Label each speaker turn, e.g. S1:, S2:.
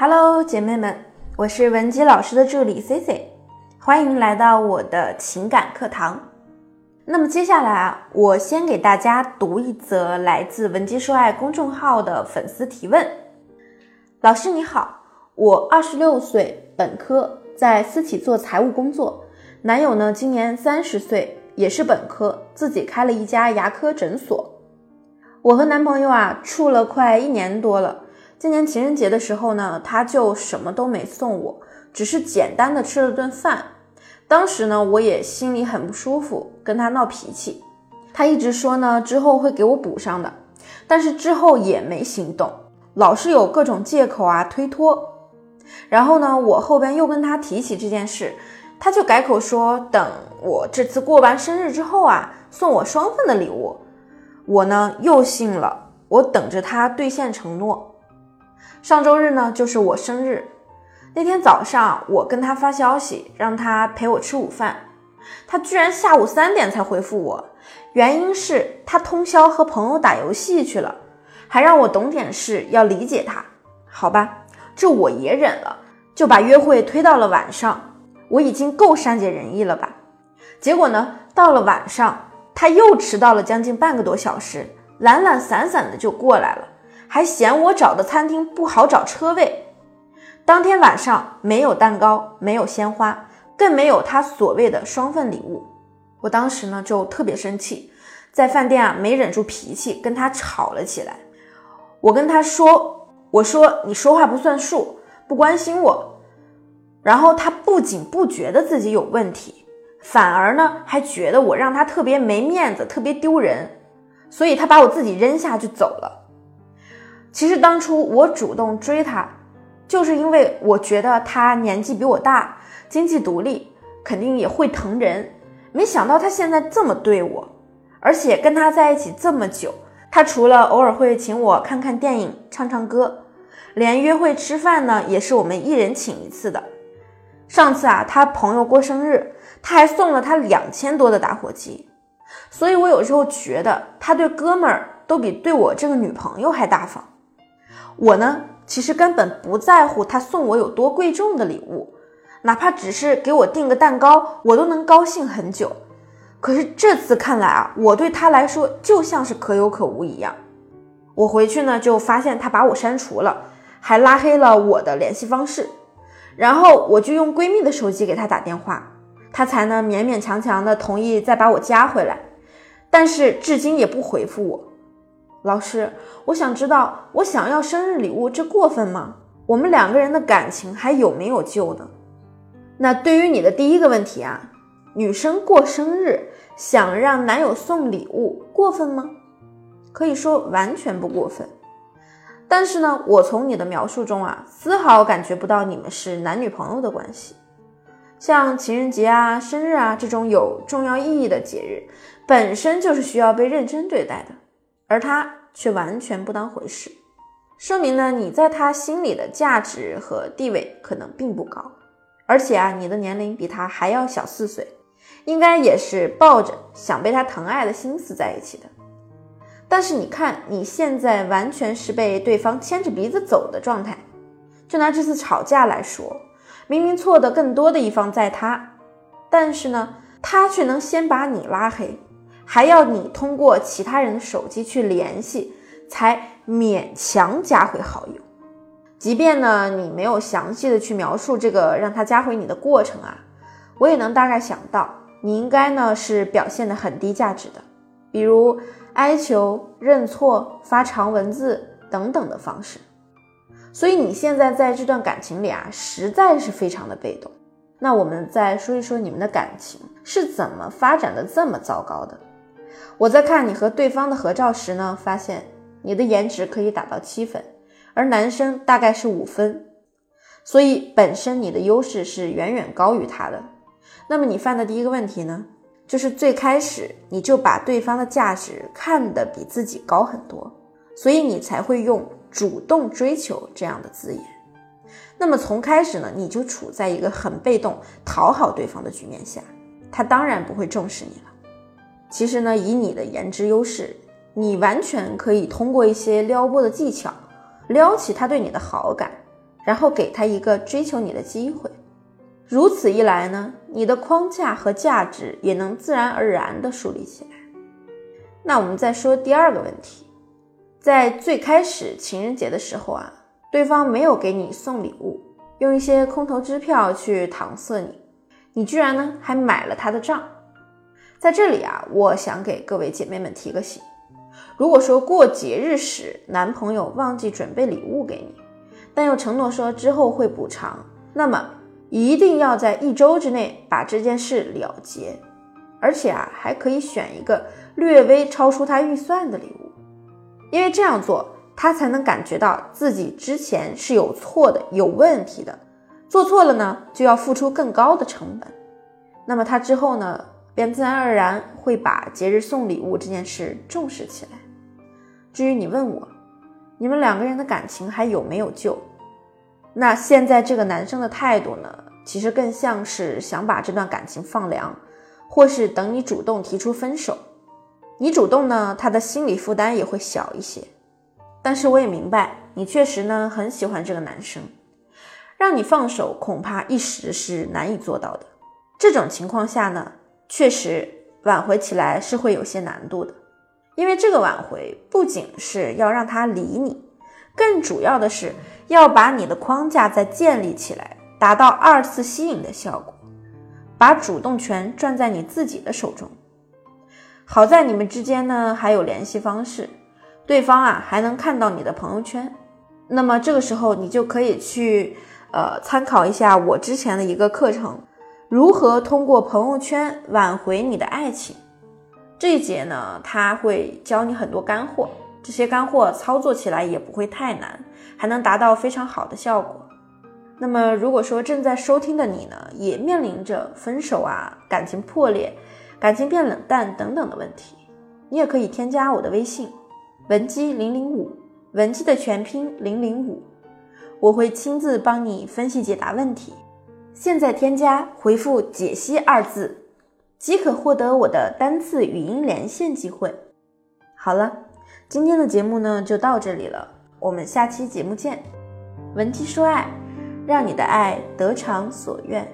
S1: Hello，姐妹们，我是文姬老师的助理 C C，欢迎来到我的情感课堂。那么接下来啊，我先给大家读一则来自文姬说爱公众号的粉丝提问。老师你好，我二十六岁，本科，在私企做财务工作。男友呢，今年三十岁，也是本科，自己开了一家牙科诊所。我和男朋友啊，处了快一年多了。今年情人节的时候呢，他就什么都没送我，只是简单的吃了顿饭。当时呢，我也心里很不舒服，跟他闹脾气。他一直说呢，之后会给我补上的，但是之后也没行动，老是有各种借口啊推脱。然后呢，我后边又跟他提起这件事，他就改口说等我这次过完生日之后啊，送我双份的礼物。我呢又信了，我等着他兑现承诺。上周日呢，就是我生日那天早上，我跟他发消息，让他陪我吃午饭，他居然下午三点才回复我，原因是他通宵和朋友打游戏去了，还让我懂点事，要理解他。好吧，这我也忍了，就把约会推到了晚上。我已经够善解人意了吧？结果呢，到了晚上，他又迟到了将近半个多小时，懒懒散散的就过来了。还嫌我找的餐厅不好找车位。当天晚上没有蛋糕，没有鲜花，更没有他所谓的双份礼物。我当时呢就特别生气，在饭店啊没忍住脾气，跟他吵了起来。我跟他说：“我说你说话不算数，不关心我。”然后他不仅不觉得自己有问题，反而呢还觉得我让他特别没面子，特别丢人，所以他把我自己扔下就走了。其实当初我主动追他，就是因为我觉得他年纪比我大，经济独立，肯定也会疼人。没想到他现在这么对我，而且跟他在一起这么久，他除了偶尔会请我看看电影、唱唱歌，连约会吃饭呢，也是我们一人请一次的。上次啊，他朋友过生日，他还送了他两千多的打火机。所以我有时候觉得他对哥们儿都比对我这个女朋友还大方。我呢，其实根本不在乎他送我有多贵重的礼物，哪怕只是给我订个蛋糕，我都能高兴很久。可是这次看来啊，我对他来说就像是可有可无一样。我回去呢，就发现他把我删除了，还拉黑了我的联系方式。然后我就用闺蜜的手机给他打电话，他才呢勉勉强强的同意再把我加回来，但是至今也不回复我。老师，我想知道，我想要生日礼物，这过分吗？我们两个人的感情还有没有救呢？那对于你的第一个问题啊，女生过生日想让男友送礼物，过分吗？可以说完全不过分。但是呢，我从你的描述中啊，丝毫感觉不到你们是男女朋友的关系。像情人节啊、生日啊这种有重要意义的节日，本身就是需要被认真对待的。而他却完全不当回事，说明呢，你在他心里的价值和地位可能并不高，而且啊，你的年龄比他还要小四岁，应该也是抱着想被他疼爱的心思在一起的。但是你看，你现在完全是被对方牵着鼻子走的状态。就拿这次吵架来说，明明错的更多的一方在他，但是呢，他却能先把你拉黑。还要你通过其他人的手机去联系，才勉强加回好友。即便呢，你没有详细的去描述这个让他加回你的过程啊，我也能大概想到，你应该呢是表现的很低价值的，比如哀求、认错、发长文字等等的方式。所以你现在在这段感情里啊，实在是非常的被动。那我们再说一说你们的感情是怎么发展的这么糟糕的。我在看你和对方的合照时呢，发现你的颜值可以打到七分，而男生大概是五分，所以本身你的优势是远远高于他的。那么你犯的第一个问题呢，就是最开始你就把对方的价值看得比自己高很多，所以你才会用主动追求这样的字眼。那么从开始呢，你就处在一个很被动讨好对方的局面下，他当然不会重视你了。其实呢，以你的颜值优势，你完全可以通过一些撩拨的技巧，撩起他对你的好感，然后给他一个追求你的机会。如此一来呢，你的框架和价值也能自然而然地树立起来。那我们再说第二个问题，在最开始情人节的时候啊，对方没有给你送礼物，用一些空头支票去搪塞你，你居然呢还买了他的账。在这里啊，我想给各位姐妹们提个醒：如果说过节日时男朋友忘记准备礼物给你，但又承诺说之后会补偿，那么一定要在一周之内把这件事了结，而且啊还可以选一个。略微超出他预算的礼物，因为这样做，他才能感觉到自己之前是有错的、有问题的。做错了呢，就要付出更高的成本。那么他之后呢，便自然而然会把节日送礼物这件事重视起来。至于你问我，你们两个人的感情还有没有救？那现在这个男生的态度呢，其实更像是想把这段感情放凉，或是等你主动提出分手。你主动呢，他的心理负担也会小一些。但是我也明白，你确实呢很喜欢这个男生，让你放手恐怕一时是难以做到的。这种情况下呢，确实挽回起来是会有些难度的。因为这个挽回不仅是要让他理你，更主要的是要把你的框架再建立起来，达到二次吸引的效果，把主动权攥在你自己的手中。好在你们之间呢还有联系方式，对方啊还能看到你的朋友圈，那么这个时候你就可以去呃参考一下我之前的一个课程，如何通过朋友圈挽回你的爱情。这一节呢，他会教你很多干货，这些干货操作起来也不会太难，还能达到非常好的效果。那么如果说正在收听的你呢，也面临着分手啊，感情破裂。感情变冷淡等等的问题，你也可以添加我的微信文姬零零五，文姬的全拼零零五，我会亲自帮你分析解答问题。现在添加回复解析二字，即可获得我的单次语音连线机会。好了，今天的节目呢就到这里了，我们下期节目见。文姬说爱，让你的爱得偿所愿。